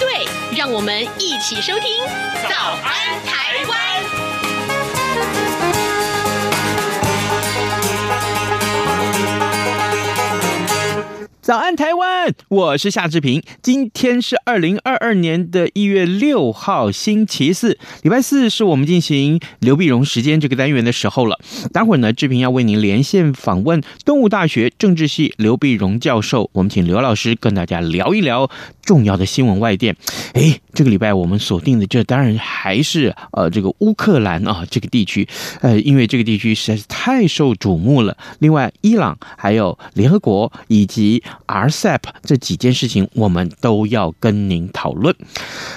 对，让我们一起收听《早安台湾》。早安，台湾！我是夏志平。今天是二零二二年的一月六号，星期四，礼拜四是我们进行刘碧荣时间这个单元的时候了。待会儿呢，志平要为您连线访问东吴大学政治系刘碧荣教授，我们请刘老师跟大家聊一聊重要的新闻外电。诶，这个礼拜我们锁定的这当然还是呃这个乌克兰啊这个地区，呃，因为这个地区实在是太受瞩目了。另外，伊朗还有联合国以及 RCEP 这几件事情，我们都要跟您讨论。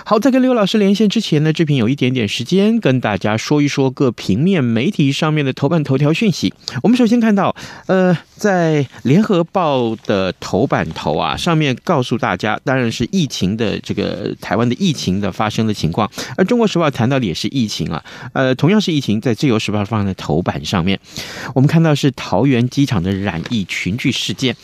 好，在跟刘老师连线之前呢，志平有一点点时间跟大家说一说各平面媒体上面的头版头条讯息。我们首先看到，呃，在联合报的头版头啊，上面告诉大家，当然是疫情的这个台湾的疫情的发生的情况。而中国时报谈到的也是疫情啊，呃，同样是疫情，在自由时报放在头版上面，我们看到是桃园机场的染疫群聚事件，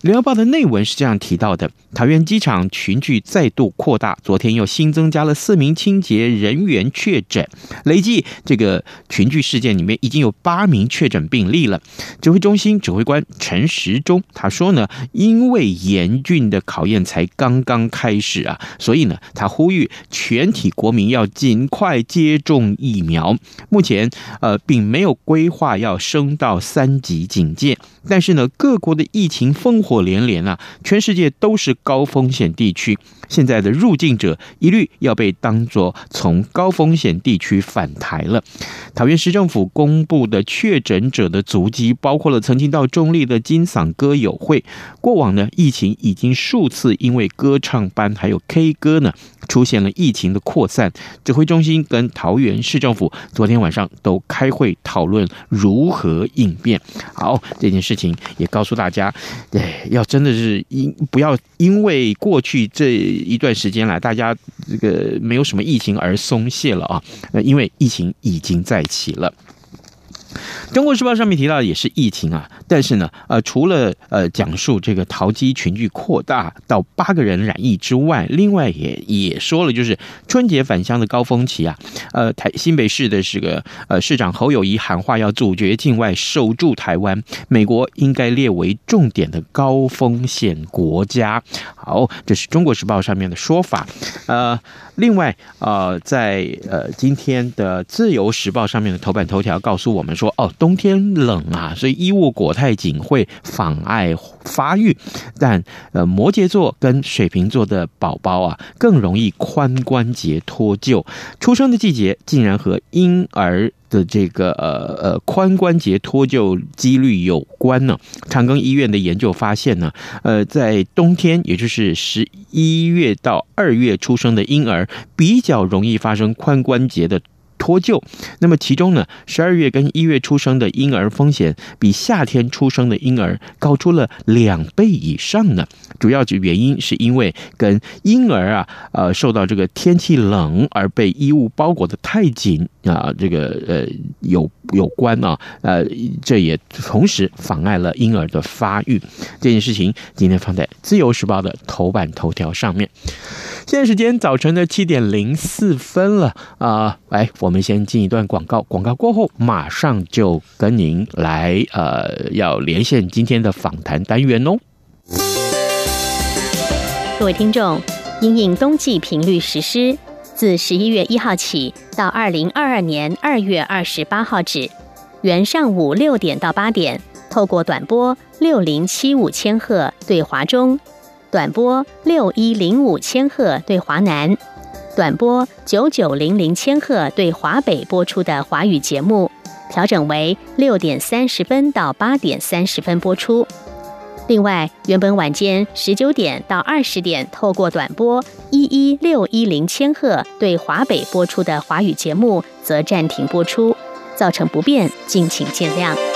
联合报的。内文是这样提到的：桃园机场群聚再度扩大，昨天又新增加了四名清洁人员确诊，累计这个群聚事件里面已经有八名确诊病例了。指挥中心指挥官陈时中他说呢，因为严峻的考验才刚刚开始啊，所以呢，他呼吁全体国民要尽快接种疫苗。目前呃，并没有规划要升到三级警戒，但是呢，各国的疫情烽火连连。啊，全世界都是高风险地区。现在的入境者一律要被当作从高风险地区返台了。桃园市政府公布的确诊者的足迹，包括了曾经到中立的金嗓歌友会。过往呢，疫情已经数次因为歌唱班还有 K 歌呢，出现了疫情的扩散。指挥中心跟桃园市政府昨天晚上都开会讨论如何应变。好，这件事情也告诉大家，哎，要真的是因不要因为过去这。一段时间来，大家这个没有什么疫情而松懈了啊，因为疫情已经在起了。中国时报上面提到的也是疫情啊，但是呢，呃，除了呃讲述这个淘机群聚扩大到八个人染疫之外，另外也也说了，就是春节返乡的高峰期啊，呃，台新北市的这个呃市长侯友谊喊话要阻绝境外，守住台湾，美国应该列为重点的高风险国家。好，这是中国时报上面的说法，呃。另外，呃，在呃今天的《自由时报》上面的头版头条告诉我们说，哦，冬天冷啊，所以衣物裹太紧会妨碍发育。但呃，摩羯座跟水瓶座的宝宝啊，更容易髋关节脱臼。出生的季节竟然和婴儿的这个呃呃髋关节脱臼几率有关呢？长庚医院的研究发现呢，呃，在冬天，也就是十一月到二月出生的婴儿，比较容易发生髋关节的。脱臼，那么其中呢，十二月跟一月出生的婴儿风险比夏天出生的婴儿高出了两倍以上呢。主要的原因是因为跟婴儿啊，呃，受到这个天气冷而被衣物包裹得太紧啊，这个呃有有关啊，呃，这也同时妨碍了婴儿的发育。这件事情今天放在《自由时报》的头版头条上面。现在时间早晨的七点零四分了啊，来，我们先进一段广告，广告过后马上就跟您来呃，要连线今天的访谈单元哦。各位听众，因应冬季频率实施，自十一月一号起到二零二二年二月二十八号止，原上午六点到八点，透过短波六零七五千赫对华中。短波六一零五千赫对华南，短波九九零零千赫对华北播出的华语节目，调整为六点三十分到八点三十分播出。另外，原本晚间十九点到二十点透过短波一一六一零千赫对华北播出的华语节目则暂停播出，造成不便，敬请见谅。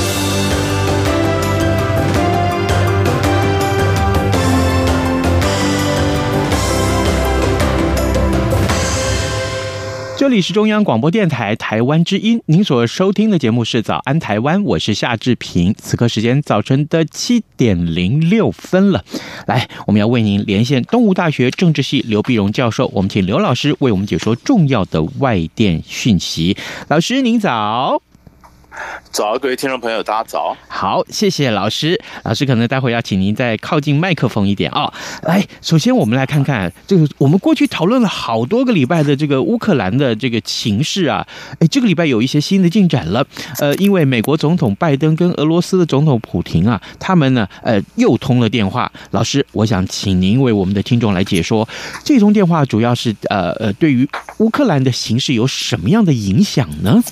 这里是中央广播电台台湾之音，您所收听的节目是《早安台湾》，我是夏志平。此刻时间早晨的七点零六分了，来，我们要为您连线东吴大学政治系刘碧荣教授，我们请刘老师为我们解说重要的外电讯息。老师您早。早，各位听众朋友，大家早。好，谢谢老师。老师可能待会要请您再靠近麦克风一点啊、哦。来，首先我们来看看这个，我们过去讨论了好多个礼拜的这个乌克兰的这个情势啊。哎，这个礼拜有一些新的进展了。呃，因为美国总统拜登跟俄罗斯的总统普廷啊，他们呢，呃，又通了电话。老师，我想请您为我们的听众来解说，这通电话主要是呃呃，对于乌克兰的形势有什么样的影响呢？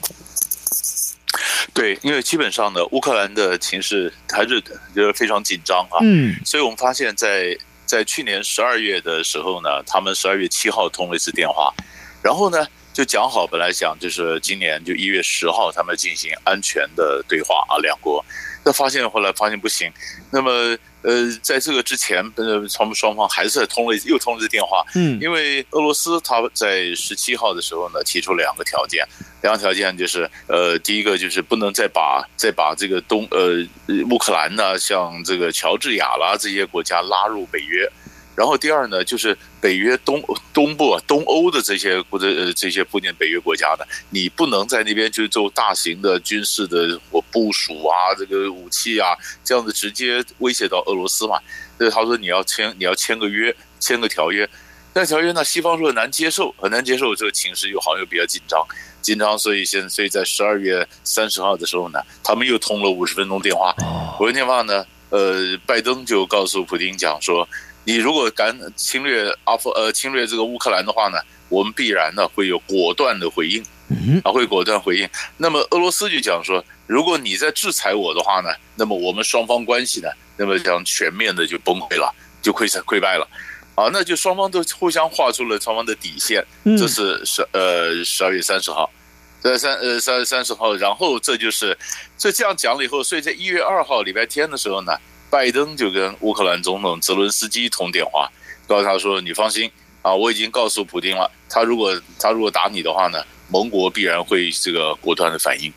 对，因为基本上呢，乌克兰的情势还是就是非常紧张啊。嗯，所以我们发现在，在在去年十二月的时候呢，他们十二月七号通了一次电话，然后呢就讲好，本来想就是今年就一月十号他们进行安全的对话啊，两国。那发现后来发现不行，那么呃，在这个之前，呃，他们双方还是通了又通了电话，嗯，因为俄罗斯他在十七号的时候呢，提出两个条件，两个条件就是呃，第一个就是不能再把再把这个东呃乌克兰呢，像这个乔治亚啦这些国家拉入北约。然后第二呢，就是北约东东部、东欧的这些或者呃这些附近北约国家的，你不能在那边就做大型的军事的我部署啊，这个武器啊，这样子直接威胁到俄罗斯嘛。所以他说你要签你要签个约，签个条约。但条约呢，西方说难接受，很难接受。这个情势又好像又比较紧张，紧张，所以现所以在十二月三十号的时候呢，他们又通了五十分钟电话。五十分钟电话呢，呃，拜登就告诉普京讲说。你如果敢侵略阿富呃侵略这个乌克兰的话呢，我们必然呢会有果断的回应，啊会果断回应。那么俄罗斯就讲说，如果你在制裁我的话呢，那么我们双方关系呢，那么将全面的就崩溃了，就溃败溃败了，啊，那就双方都互相画出了双方的底线。这是十呃十二月三十号，在三呃三月三十号，然后这就是这这样讲了以后，所以在一月二号礼拜天的时候呢。拜登就跟乌克兰总统泽伦斯基通电话，告诉他说：“你放心啊，我已经告诉普京了，他如果他如果打你的话呢，盟国必然会这个果断的反应。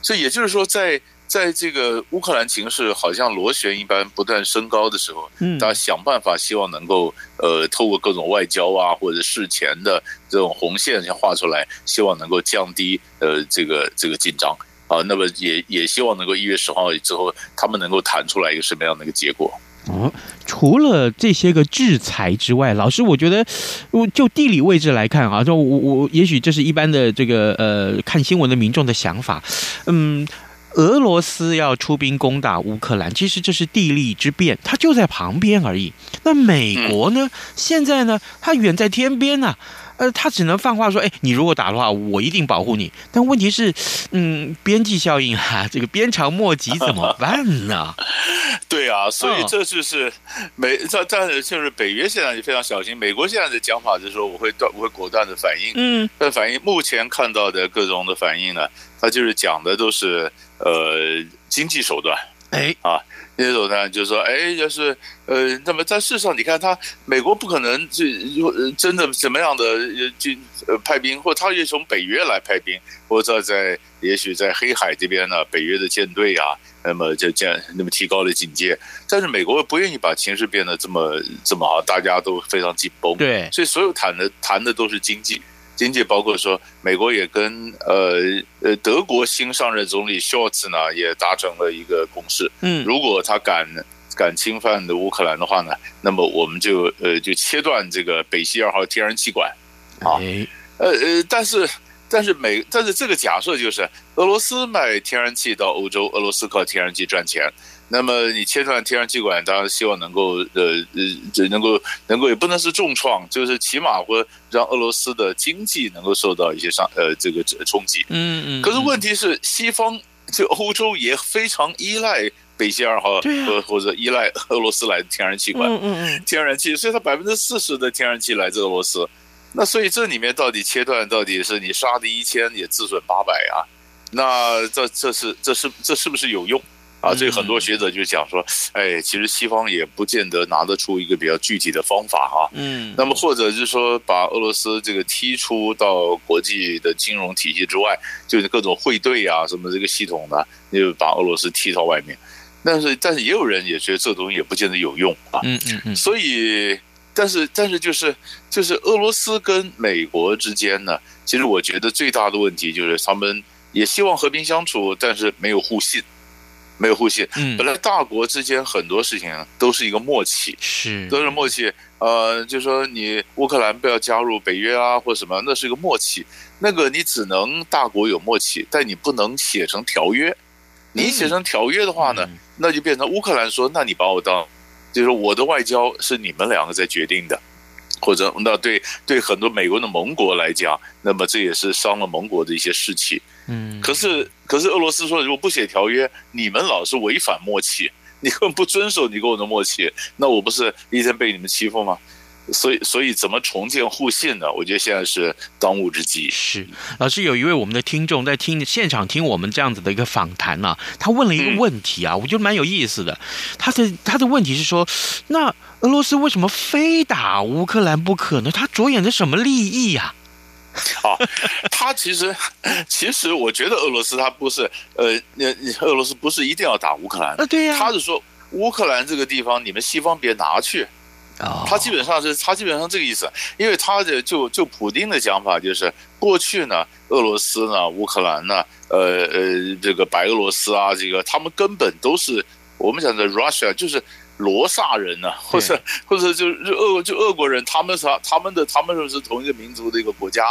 所以也就是说在，在在这个乌克兰情势好像螺旋一般不断升高的时候，嗯，大家想办法希望能够呃透过各种外交啊或者事前的这种红线先画出来，希望能够降低呃这个这个紧张。”啊，那么也也希望能够一月十号之后，他们能够谈出来一个什么样的一个结果。哦，除了这些个制裁之外，老师，我觉得，我就地理位置来看啊，就我我也许这是一般的这个呃看新闻的民众的想法。嗯，俄罗斯要出兵攻打乌克兰，其实这是地利之便，它就在旁边而已。那美国呢？现在呢？它远在天边呐。呃，他只能放话说：“哎，你如果打的话，我一定保护你。”但问题是，嗯，边际效应啊，这个鞭长莫及怎么办呢？对啊，所以这就是美，这但是就是北约现在就非常小心。美国现在的讲法就是说，我会断，我会果断的反应。嗯，但反应目前看到的各种的反应呢，他就是讲的都是呃经济手段。哎啊。那种呢，就是说，哎，就是，呃，那么在事实上，你看他美国不可能就真的怎么样的就呃派兵，或他也从北约来派兵，或者在也许在黑海这边呢，北约的舰队啊，那么就这样那么提高了警戒，但是美国不愿意把情势变得这么这么好，大家都非常紧绷，对，所以所有谈的谈的都是经济。经济包括说，美国也跟呃呃德国新上任总理 Scholz 呢也达成了一个共识。嗯，如果他敢敢侵犯的乌克兰的话呢，那么我们就呃就切断这个北溪二号天然气管啊，呃呃，但是但是美但是这个假设就是俄罗斯卖天然气到欧洲，俄罗斯靠天然气赚钱。那么你切断天然气管，当然希望能够呃呃，这能够能够也不能是重创，就是起码会让俄罗斯的经济能够受到一些伤呃这个冲击。嗯嗯。可是问题是，西方就欧洲也非常依赖北溪二号和或者依赖俄罗斯来的天然气管，嗯嗯天然气，所以它百分之四十的天然气来自俄罗斯。那所以这里面到底切断到底是你杀敌一千也自损八百啊？那这这是这是这是不是有用？啊，所以很多学者就讲说，哎，其实西方也不见得拿得出一个比较具体的方法哈。嗯，那么或者就是说，把俄罗斯这个踢出到国际的金融体系之外，就是各种汇兑啊什么这个系统呢，就把俄罗斯踢到外面。但是，但是也有人也觉得这东西也不见得有用啊。嗯嗯嗯。所以，但是，但是就是就是俄罗斯跟美国之间呢，其实我觉得最大的问题就是他们也希望和平相处，但是没有互信。没有互信。嗯，本来大国之间很多事情都是一个默契，是都是默契。呃，就说你乌克兰不要加入北约啊，或什么，那是一个默契。那个你只能大国有默契，但你不能写成条约。你写成条约的话呢，那就变成乌克兰说，那你把我当，就是我的外交是你们两个在决定的，或者那对对很多美国的盟国来讲，那么这也是伤了盟国的一些士气。嗯，可是可是俄罗斯说，如果不写条约，你们老是违反默契，你根本不遵守你跟我的默契，那我不是一天被你们欺负吗？所以所以怎么重建互信呢？我觉得现在是当务之急。是老师，有一位我们的听众在听现场听我们这样子的一个访谈呢、啊，他问了一个问题啊，我觉得蛮有意思的。他的他的问题是说，那俄罗斯为什么非打乌克兰不可呢？他着眼的什么利益呀、啊？啊，他其实，其实我觉得俄罗斯他不是，呃，那俄罗斯不是一定要打乌克兰啊，对呀，他是说乌克兰这个地方你们西方别拿去，啊，他基本上是他基本上这个意思，因为他的就就普丁的讲法就是过去呢，俄罗斯呢，乌克兰呢，呃呃，这个白俄罗斯啊，这个他们根本都是我们讲的 Russia 就是。罗萨人呢、啊，或者或者就是俄就俄国人，他们是他们的他们是是同一个民族的一个国家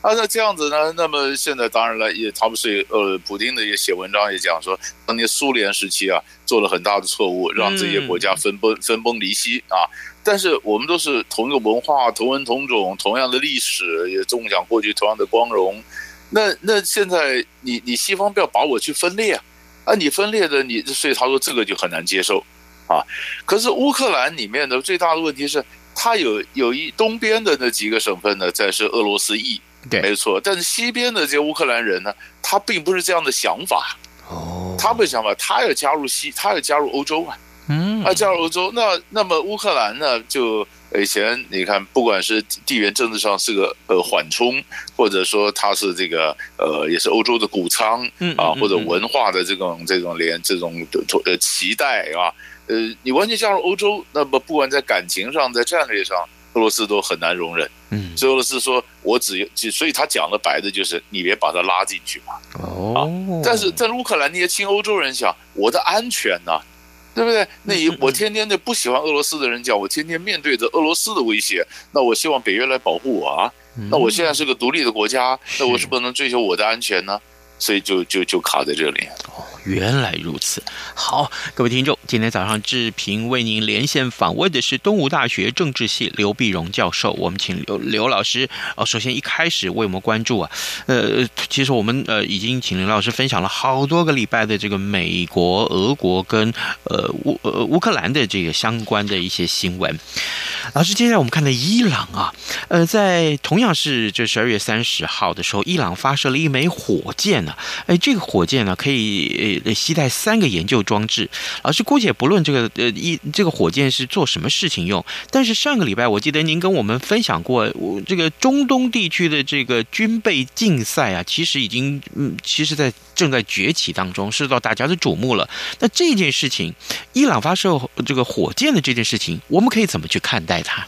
啊。那这样子呢，那么现在当然了，也他们是呃，普京的也写文章也讲说，当年苏联时期啊，做了很大的错误，让这些国家分崩分崩离析啊。但是我们都是同一个文化，同文同种，同样的历史，也共享过去同样的光荣。那那现在你你西方不要把我去分裂啊，啊你分裂的你，所以他说这个就很难接受。啊，可是乌克兰里面的最大的问题是，它有有一东边的那几个省份呢，在是俄罗斯裔，对，没错。但是西边的这些乌克兰人呢，他并不是这样的想法。哦，他不想法，他要加入西，他要加入欧洲啊。嗯，他加入欧洲，那那么乌克兰呢，就以前你看，不管是地缘政治上是个呃缓冲，或者说它是这个呃也是欧洲的谷仓，嗯啊，或者文化的这种这种连这种呃期待啊。呃，你完全加入欧洲，那么不管在感情上，在战略上，俄罗斯都很难容忍。嗯，所以俄罗斯说，我只有，所以他讲的白的就是，你别把他拉进去嘛。哦，啊、但是在乌克兰那些亲欧洲人想，我的安全呢、啊，对不对？那你我天天的不喜欢俄罗斯的人讲，我天天面对着俄罗斯的威胁，那我希望北约来保护我啊。那我现在是个独立的国家，那我是不是能追求我的安全呢？所以就就就卡在这里。原来如此，好，各位听众，今天早上志平为您连线访问的是东吴大学政治系刘必荣教授。我们请刘刘老师哦，首先一开始为我们关注啊，呃，其实我们呃已经请刘老师分享了好多个礼拜的这个美国、俄国跟呃乌呃乌克兰的这个相关的一些新闻。老师，接下来我们看到伊朗啊，呃，在同样是这十二月三十号的时候，伊朗发射了一枚火箭呢、啊，哎，这个火箭呢可以。呃，携带三个研究装置，老师姑且不论这个呃一这个火箭是做什么事情用，但是上个礼拜我记得您跟我们分享过，我这个中东地区的这个军备竞赛啊，其实已经嗯，其实在正在崛起当中，受到大家的瞩目了。那这件事情，伊朗发射这个火箭的这件事情，我们可以怎么去看待它？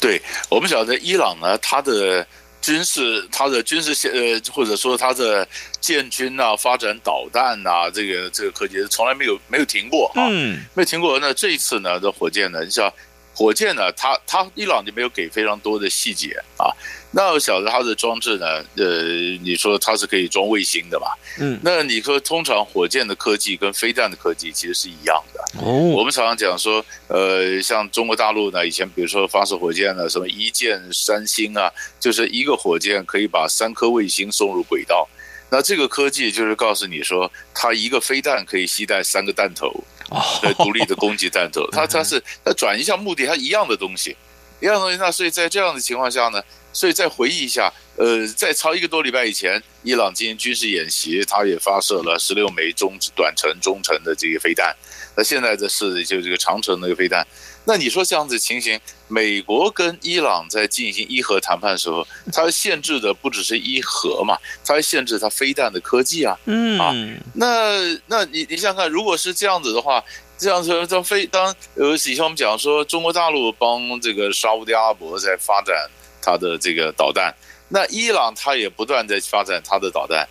对，我们晓得伊朗呢，它的。军事，它的军事呃，或者说它的建军啊，发展导弹啊，这个这个科技从来没有没有停过啊，嗯，没有停过。那这一次呢，这火箭呢，你像火箭呢，它它伊朗就没有给非常多的细节啊。那我晓得它的装置呢，呃，你说它是可以装卫星的嘛？嗯，那你说通常火箭的科技跟飞弹的科技其实是一样的。哦，我们常常讲说，呃，像中国大陆呢，以前比如说发射火箭呢，什么一箭三星啊，就是一个火箭可以把三颗卫星送入轨道。那这个科技就是告诉你说，它一个飞弹可以携带三个弹头，呃，独立的攻击弹头。它它是它转移一下目的，它一样的东西，一样的东西。那所以在这样的情况下呢？所以再回忆一下，呃，在超一个多礼拜以前，伊朗进行军事演习，它也发射了十六枚中短程、中程的这个飞弹。那现在的是就这个长程的飞弹。那你说这样子情形，美国跟伊朗在进行伊核谈判的时候，它限制的不只是伊核嘛，它还限制它飞弹的科技啊。嗯啊，那那你你想想看，如果是这样子的话，这样子当飞当呃，以前我们讲说，中国大陆帮这个沙乌地阿拉伯在发展。它的这个导弹，那伊朗它也不断在发展它的导弹，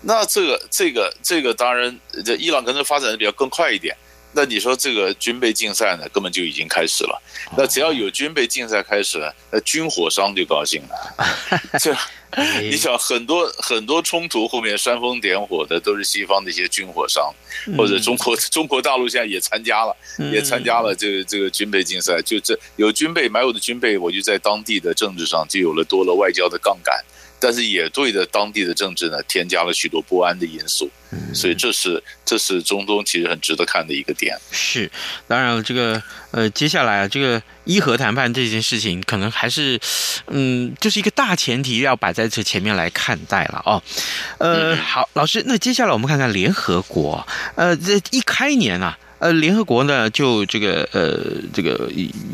那这个这个这个当然，这伊朗可能发展的比较更快一点。那你说这个军备竞赛呢，根本就已经开始了。那只要有军备竞赛开始了，那军火商就高兴了。这你想很多很多冲突后面煽风点火的都是西方的一些军火商，或者中国中国大陆现在也参加了，也参加了这个这个军备竞赛。就这有军备买我的军备，我就在当地的政治上就有了多了外交的杠杆。但是也对的当地的政治呢，添加了许多不安的因素，所以这是这是中东其实很值得看的一个点。是，当然了，这个呃，接下来啊，这个伊核谈判这件事情，可能还是嗯，就是一个大前提要摆在这前面来看待了哦。呃，好，老师，那接下来我们看看联合国，呃，这一开年啊。呃，联合国呢，就这个呃，这个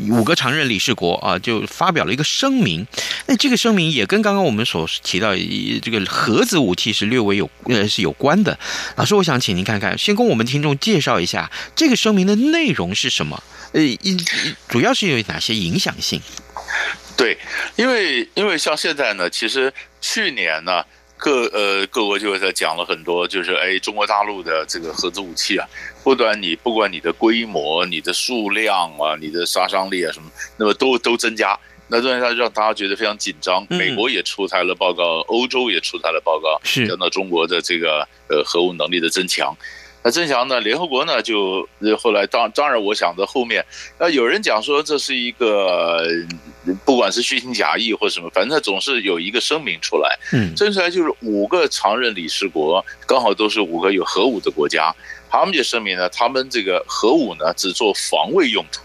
五个常任理事国啊，就发表了一个声明。那这个声明也跟刚刚我们所提到这个核子武器是略微有呃是有关的。老师，我想请您看看，先跟我们听众介绍一下这个声明的内容是什么？呃，一主要是有哪些影响性？对，因为因为像现在呢，其实去年呢。各呃各国就在讲了很多，就是哎，中国大陆的这个核子武器啊，不管你不管你的规模、你的数量啊、你的杀伤力啊什么，那么都都增加，那这样让大家觉得非常紧张。美国也出台了报告，欧洲也出台了报告，讲到中国的这个呃核武能力的增强。那增强呢？联合国呢？就后来当当然，我想的后面，那有人讲说这是一个，不管是虚情假意或什么，反正总是有一个声明出来。嗯，正出来就是五个常任理事国，刚好都是五个有核武的国家，他们就声明呢，他们这个核武呢只做防卫用途，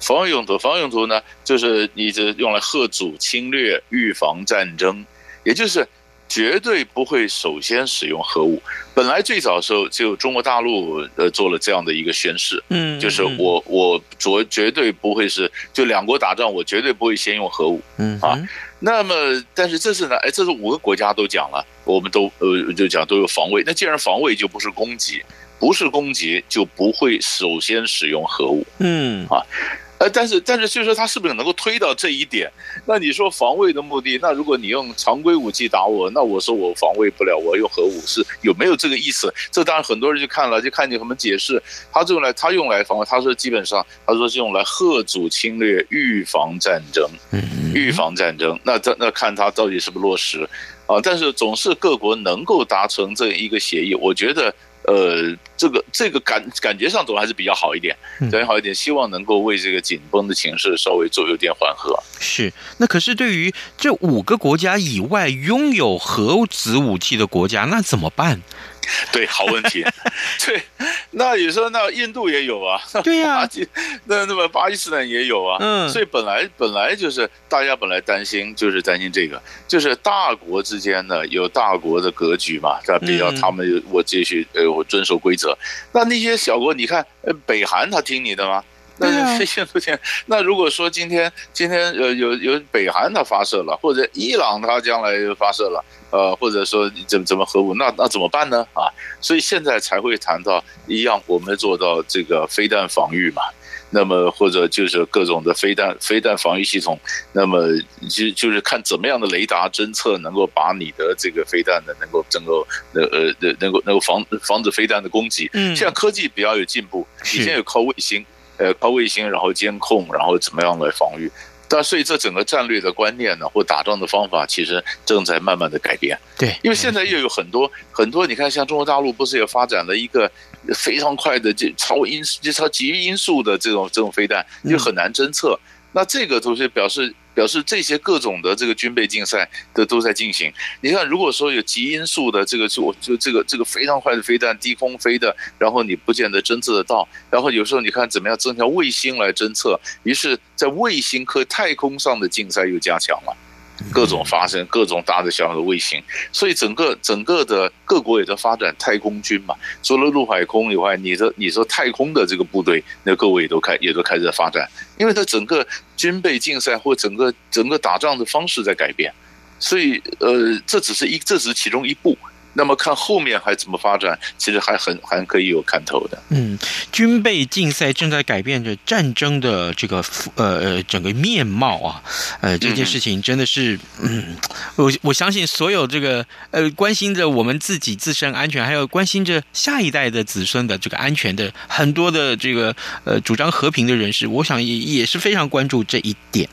防卫用途，防卫用途呢就是你这用来吓阻、侵略、预防战争，也就是。绝对不会首先使用核武。本来最早的时候就中国大陆呃做了这样的一个宣誓，嗯，就是我我绝绝对不会是就两国打仗，我绝对不会先用核武，嗯啊。那么但是这次呢，哎，这是五个国家都讲了，我们都呃就讲都有防卫。那既然防卫就不是攻击，不是攻击就不会首先使用核武，嗯啊。呃，但是但是，就是说他是不是能够推到这一点？那你说防卫的目的，那如果你用常规武器打我，那我说我防卫不了，我用核武是有没有这个意思？这当然很多人就看了，就看你怎么解释。他用来他用来防卫，他说基本上他说是用来吓阻侵略、预防战争，预防战争。那这那看他到底是不是落实啊？但是总是各国能够达成这一个协议，我觉得。呃，这个这个感感觉上总还是比较好一点，感觉好一点。希望能够为这个紧绷的情势稍微做有点缓和。是，那可是对于这五个国家以外拥有核子武器的国家，那怎么办？对，好问题。对，那你说那印度也有啊？对呀、啊，那那么巴基斯坦也有啊。嗯，所以本来本来就是大家本来担心，就是担心这个，就是大国之间呢有大国的格局嘛，他比较他们我继续呃我遵守规则。那那些小国，你看，呃，北韩他听你的吗？那是现出现。那如果说今天今天呃有有北韩它发射了，或者伊朗它将来发射了，呃，或者说怎怎么核武，那那怎么办呢？啊，所以现在才会谈到一样，我们做到这个飞弹防御嘛。那么或者就是各种的飞弹飞弹防御系统，那么就就是看怎么样的雷达侦测能够把你的这个飞弹呢，能够能够呃呃能够能够防防止飞弹的攻击。嗯，现在科技比较有进步，以前有靠卫星，呃靠卫星然后监控，然后怎么样来防御。但所以这整个战略的观念呢，或打仗的方法，其实正在慢慢的改变。对，因为现在又有很多很多，你看像中国大陆不是也发展了一个非常快的这超音就超极音速的这种这种飞弹，就很难侦测。那这个同学表示。表示这些各种的这个军备竞赛的都在进行。你看，如果说有极音速的这个就就这个这个非常快的飞弹，低空飞的，然后你不见得侦测得到。然后有时候你看怎么样增强卫星来侦测，于是在卫星和太空上的竞赛又加强了。各种发生各种大的小的卫星，所以整个整个的各国也在发展太空军嘛。除了陆海空以外，你说你说太空的这个部队，那各位也都开也都开始在发展，因为它整个军备竞赛或整个整个打仗的方式在改变，所以呃，这只是一这只是其中一步。那么看后面还怎么发展，其实还很还可以有看头的。嗯，军备竞赛正在改变着战争的这个呃整个面貌啊，呃这件事情真的是嗯，我我相信所有这个呃关心着我们自己自身安全，还有关心着下一代的子孙的这个安全的很多的这个呃主张和平的人士，我想也也是非常关注这一点。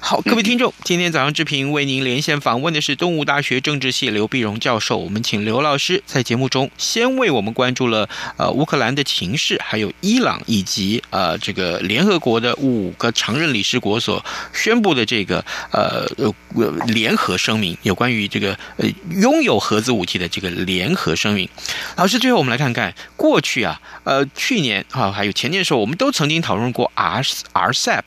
好，各位听众，今天早上之平为您连线访问的是东吴大学政治系刘碧荣教授，我们。请刘老师在节目中先为我们关注了呃乌克兰的情势，还有伊朗以及呃这个联合国的五个常任理事国所宣布的这个呃呃联合声明，有关于这个呃拥有核子武器的这个联合声明。老师，最后我们来看看过去啊呃去年啊还有前年的时候，我们都曾经讨论过 R RCEP。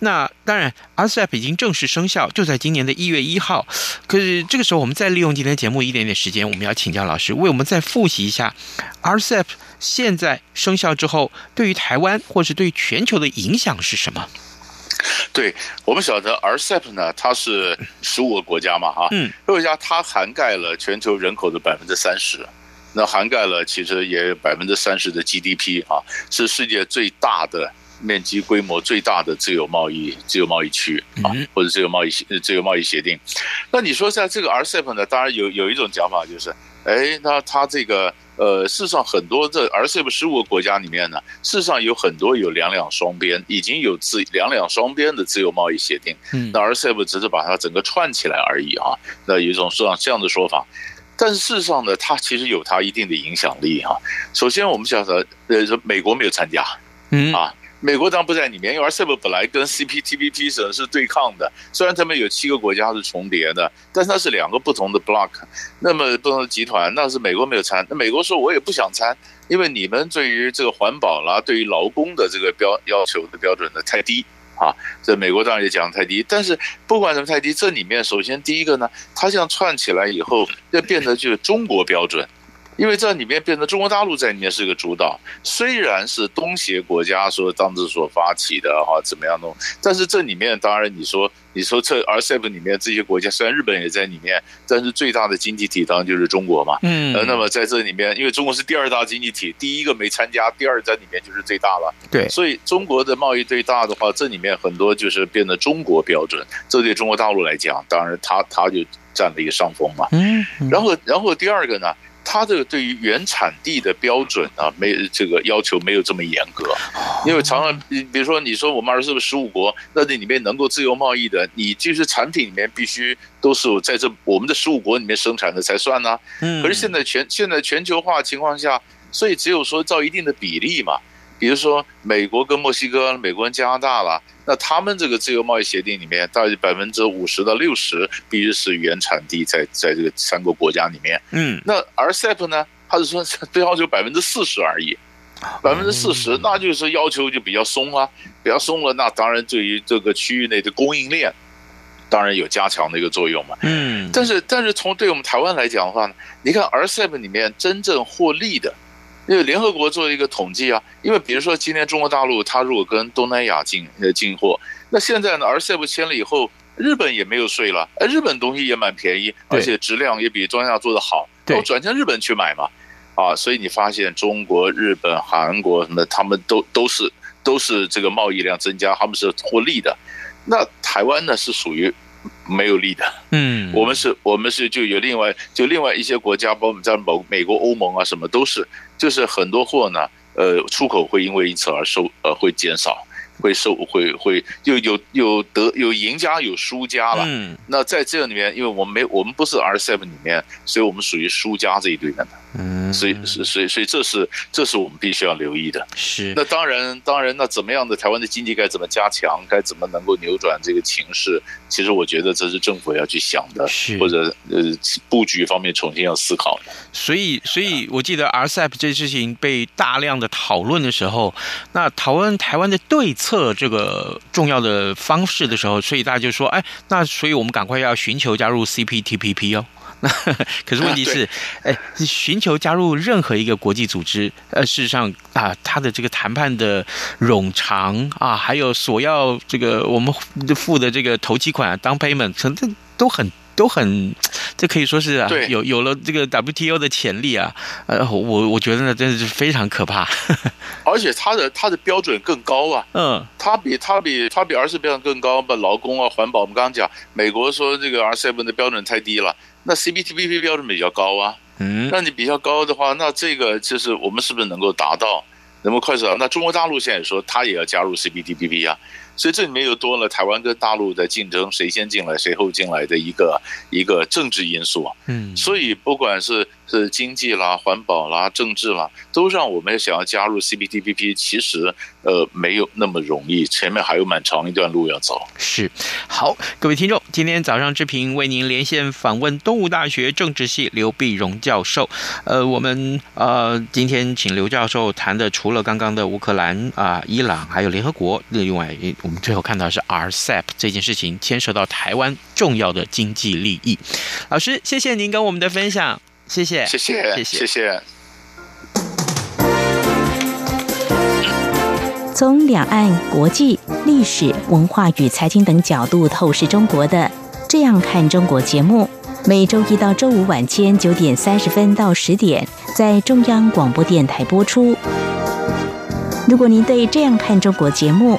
那当然 RCEP 已经正式生效，就在今年的一月一号。可是这个时候，我们再利用今天节目一点点时间。我们要请教老师为我们再复习一下，RCEP 现在生效之后，对于台湾或是对全球的影响是什么？对，我们晓得 RCEP 呢，它是十五个国家嘛，哈，嗯，国家它涵盖了全球人口的百分之三十，那涵盖了其实也有百分之三十的 GDP 啊，是世界最大的。面积规模最大的自由贸易自由贸易区啊，或者自由贸易自由贸易协定。那你说在这个 RCEP 呢？当然有有一种讲法就是，哎，那它这个呃，事实上很多这 RCEP 十五个国家里面呢，事实上有很多有两两双边，已经有自两两双边的自由贸易协定。那 RCEP 只是把它整个串起来而已啊。那有一种这样这样的说法，但是事实上呢，它其实有它一定的影响力哈。首先我们晓得，呃，说美国没有参加，嗯啊。美国当然不在里面，因为 RCEP 本来跟 CPTPP 是是对抗的。虽然他们有七个国家是重叠的，但是那是两个不同的 block，那么不同的集团，那是美国没有参。那美国说，我也不想参，因为你们对于这个环保啦，对于劳工的这个标要求的标准呢太低啊。这美国当然也讲太低，但是不管什么太低，这里面首先第一个呢，它这样串起来以后，就变得就是中国标准。因为这里面变成中国大陆在里面是个主导，虽然是东协国家说当时所发起的哈怎么样弄，但是这里面当然你说你说这 RCEP 里面这些国家虽然日本也在里面，但是最大的经济体当然就是中国嘛，嗯，呃，那么在这里面，因为中国是第二大经济体，第一个没参加，第二在里面就是最大了，对，所以中国的贸易最大的话，这里面很多就是变得中国标准，这对中国大陆来讲，当然它它就占了一个上风嘛，嗯，然后然后第二个呢？它这个对于原产地的标准啊，没这个要求没有这么严格，因为常常，比比如说你说我们二十十五国，那这里面能够自由贸易的，你就是产品里面必须都是在这我们的十五国里面生产的才算呢。嗯。可是现在全现在全球化情况下，所以只有说照一定的比例嘛。比如说，美国跟墨西哥、美国跟加拿大了，那他们这个自由贸易协定里面，大概百分之五十到六十必须是原产地在在这个三个国家里面。嗯，那 RCEP 呢，它是说最要求百分之四十而已，百分之四十，那就是要求就比较松啊，比较松了，那当然对于这个区域内的供应链，当然有加强的一个作用嘛。嗯，但是但是从对我们台湾来讲的话呢，你看 RCEP 里面真正获利的。因为联合国做一个统计啊，因为比如说今天中国大陆它如果跟东南亚进呃进货，那现在呢，RCEP 签了以后，日本也没有税了，日本东西也蛮便宜，而且质量也比中南亚做的好，我转向日本去买嘛，啊，所以你发现中国、日本、韩国什么，他们都都是都是这个贸易量增加，他们是获利的。那台湾呢是属于没有利的，嗯，我们是，我们是就有另外就另外一些国家，包括我们在某美国、欧盟啊什么都是，就是很多货呢，呃，出口会因为因此而收，呃，会减少。会收会会又有有得有赢家有输家了。嗯，那在这里面，因为我们没我们不是 RCEP 里面，所以我们属于输家这一堆的。嗯，所以是所以所以这是这是我们必须要留意的。是。那当然当然，那怎么样的台湾的经济该怎么加强，该怎么能够扭转这个情势？其实我觉得这是政府要去想的，是或者呃布局方面重新要思考的。所以所以我记得 RCEP 这事情被大量的讨论的时候，那讨论台湾的对策。这个重要的方式的时候，所以大家就说：“哎，那所以我们赶快要寻求加入 CPTPP 哦。”那 可是问题是，哎，寻求加入任何一个国际组织，呃，事实上啊，他的这个谈判的冗长啊，还有所要这个我们付的这个头期款 down payment，成这都很。都很，这可以说是啊，有有了这个 WTO 的潜力啊，呃，我我觉得呢，真的是非常可怕。而且它的它的标准更高啊，嗯，它比它比它比 RCEP 标准更高，把劳工啊、环保，我们刚刚讲，美国说这个 RCEP 的标准太低了，那 CPTPP 标准比较高啊，嗯，那你比较高的话，那这个就是我们是不是能够达到，能够快速？那中国大陆现在说，它也要加入 CPTPP 啊。所以这里面又多了台湾跟大陆的竞争，谁先进来谁后进来的一个一个政治因素啊。嗯，所以不管是是经济啦、环保啦、政治啦，都让我们想要加入 CPTPP，其实呃没有那么容易，前面还有蛮长一段路要走。是，好，各位听众，今天早上志平为您连线访问东吴大学政治系刘碧荣教授。呃，我们呃今天请刘教授谈的，除了刚刚的乌克兰啊、呃、伊朗，还有联合国，另外。我们最后看到是 RCEP 这件事情牵涉到台湾重要的经济利益。老师，谢谢您跟我们的分享，谢谢，谢谢，谢谢，谢谢。从两岸、国际、历史、文化与财经等角度透视中国的《这样看中国》节目，每周一到周五晚间九点三十分到十点在中央广播电台播出。如果您对《这样看中国》节目，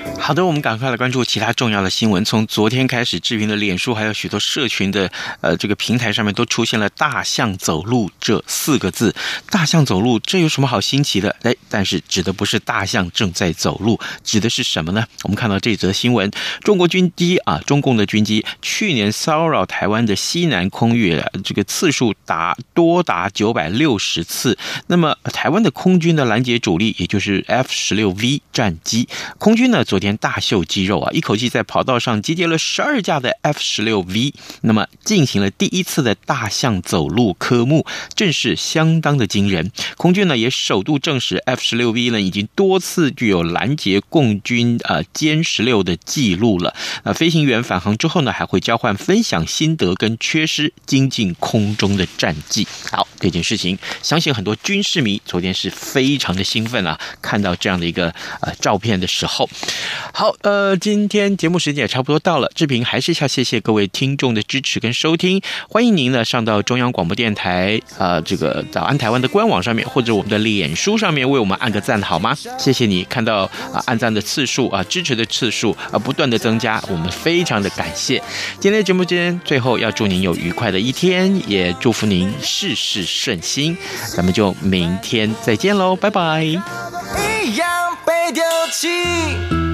好的，我们赶快来关注其他重要的新闻。从昨天开始，志平的脸书还有许多社群的呃这个平台上面都出现了“大象走路”这四个字。大象走路，这有什么好新奇的？哎，但是指的不是大象正在走路，指的是什么呢？我们看到这则新闻：中国军机啊，中共的军机去年骚扰台湾的西南空域，这个次数达多达九百六十次。那么台湾的空军的拦截主力，也就是 F 十六 V 战机，空军呢昨天。大秀肌肉啊！一口气在跑道上集结了十二架的 F 十六 V，那么进行了第一次的大象走路科目，正是相当的惊人。空军呢也首度证实 F 十六 V 呢已经多次具有拦截共军呃歼十六的记录了。那，飞行员返航之后呢还会交换分享心得跟缺失，精进空中的战绩。好。这件事情。相信很多军事迷昨天是非常的兴奋啊，看到这样的一个呃照片的时候。好，呃，今天节目时间也差不多到了，志平还是要谢谢各位听众的支持跟收听，欢迎您呢上到中央广播电台、呃、这个早安台湾的官网上面，或者我们的脸书上面为我们按个赞好吗？谢谢你看到啊、按赞的次数啊、支持的次数啊、不断的增加，我们非常的感谢。今天的节目间最后要祝您有愉快的一天，也祝福您事事顺心。咱们就明天再见喽，拜拜。一样被丢弃